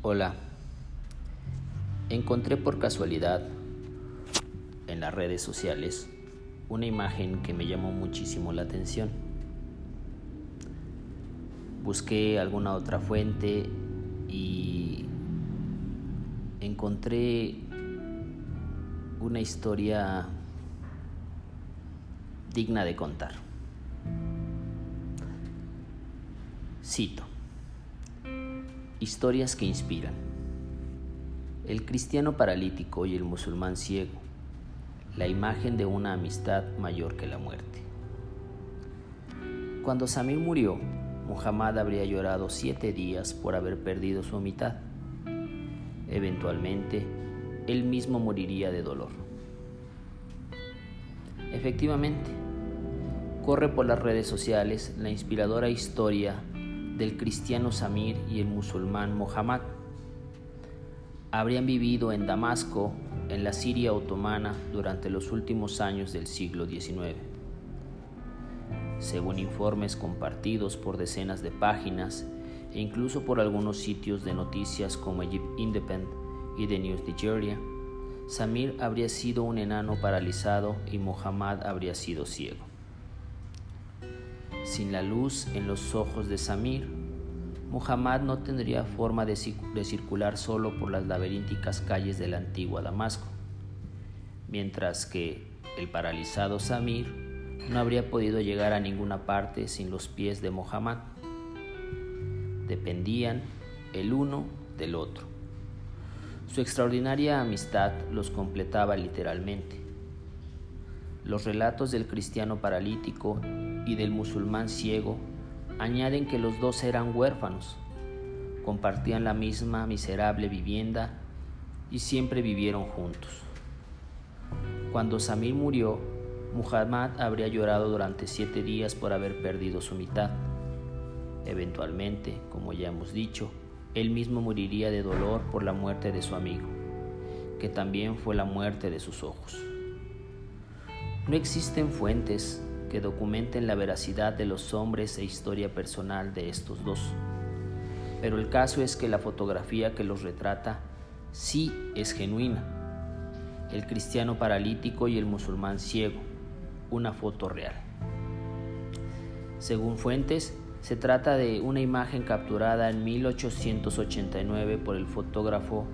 Hola, encontré por casualidad en las redes sociales una imagen que me llamó muchísimo la atención. Busqué alguna otra fuente y encontré una historia digna de contar. Cito. Historias que inspiran. El cristiano paralítico y el musulmán ciego. La imagen de una amistad mayor que la muerte. Cuando Samir murió, Muhammad habría llorado siete días por haber perdido su mitad. Eventualmente, él mismo moriría de dolor. Efectivamente, corre por las redes sociales la inspiradora historia del cristiano Samir y el musulmán Mohammad. Habrían vivido en Damasco, en la Siria otomana, durante los últimos años del siglo XIX. Según informes compartidos por decenas de páginas e incluso por algunos sitios de noticias como Egypt Independent y The News Nigeria, Samir habría sido un enano paralizado y Mohammad habría sido ciego. Sin la luz en los ojos de Samir, Muhammad no tendría forma de, circular solo por las laberínticas calles de la antigua Damasco, mientras que el paralizado Samir no habría podido llegar a ninguna parte sin los pies de Muhammad. Dependían el uno del otro. Su extraordinaria amistad los completaba literalmente. Los relatos del cristiano paralítico y del musulmán ciego añaden que los dos eran huérfanos, compartían la misma miserable vivienda y siempre vivieron juntos. Cuando Samir murió, Muhammad habría llorado durante siete días por haber perdido su mitad. Eventualmente, como ya hemos dicho, él mismo moriría de dolor por la muerte de su amigo, que también fue la muerte de sus ojos. No existen fuentes que documenten la veracidad de los hombres e historia personal de estos dos. Pero el caso es que la fotografía que los retrata sí es genuina. El cristiano paralítico y el musulmán ciego, una foto real. Según fuentes, se trata de una imagen capturada en 1889 por el fotógrafo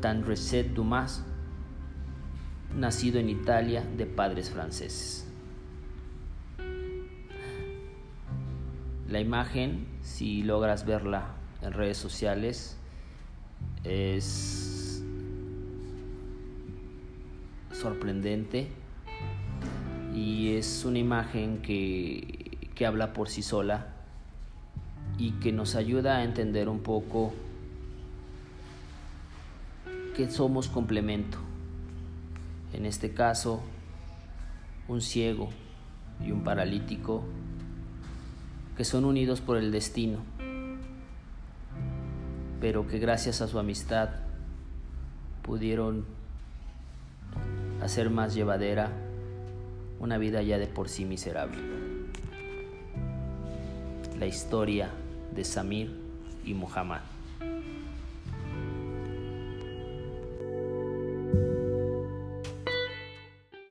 Tandreset Dumas, nacido en Italia de padres franceses. La imagen, si logras verla en redes sociales, es sorprendente y es una imagen que, que habla por sí sola y que nos ayuda a entender un poco que somos complemento. En este caso, un ciego y un paralítico que son unidos por el destino, pero que gracias a su amistad pudieron hacer más llevadera una vida ya de por sí miserable. La historia de Samir y Muhammad.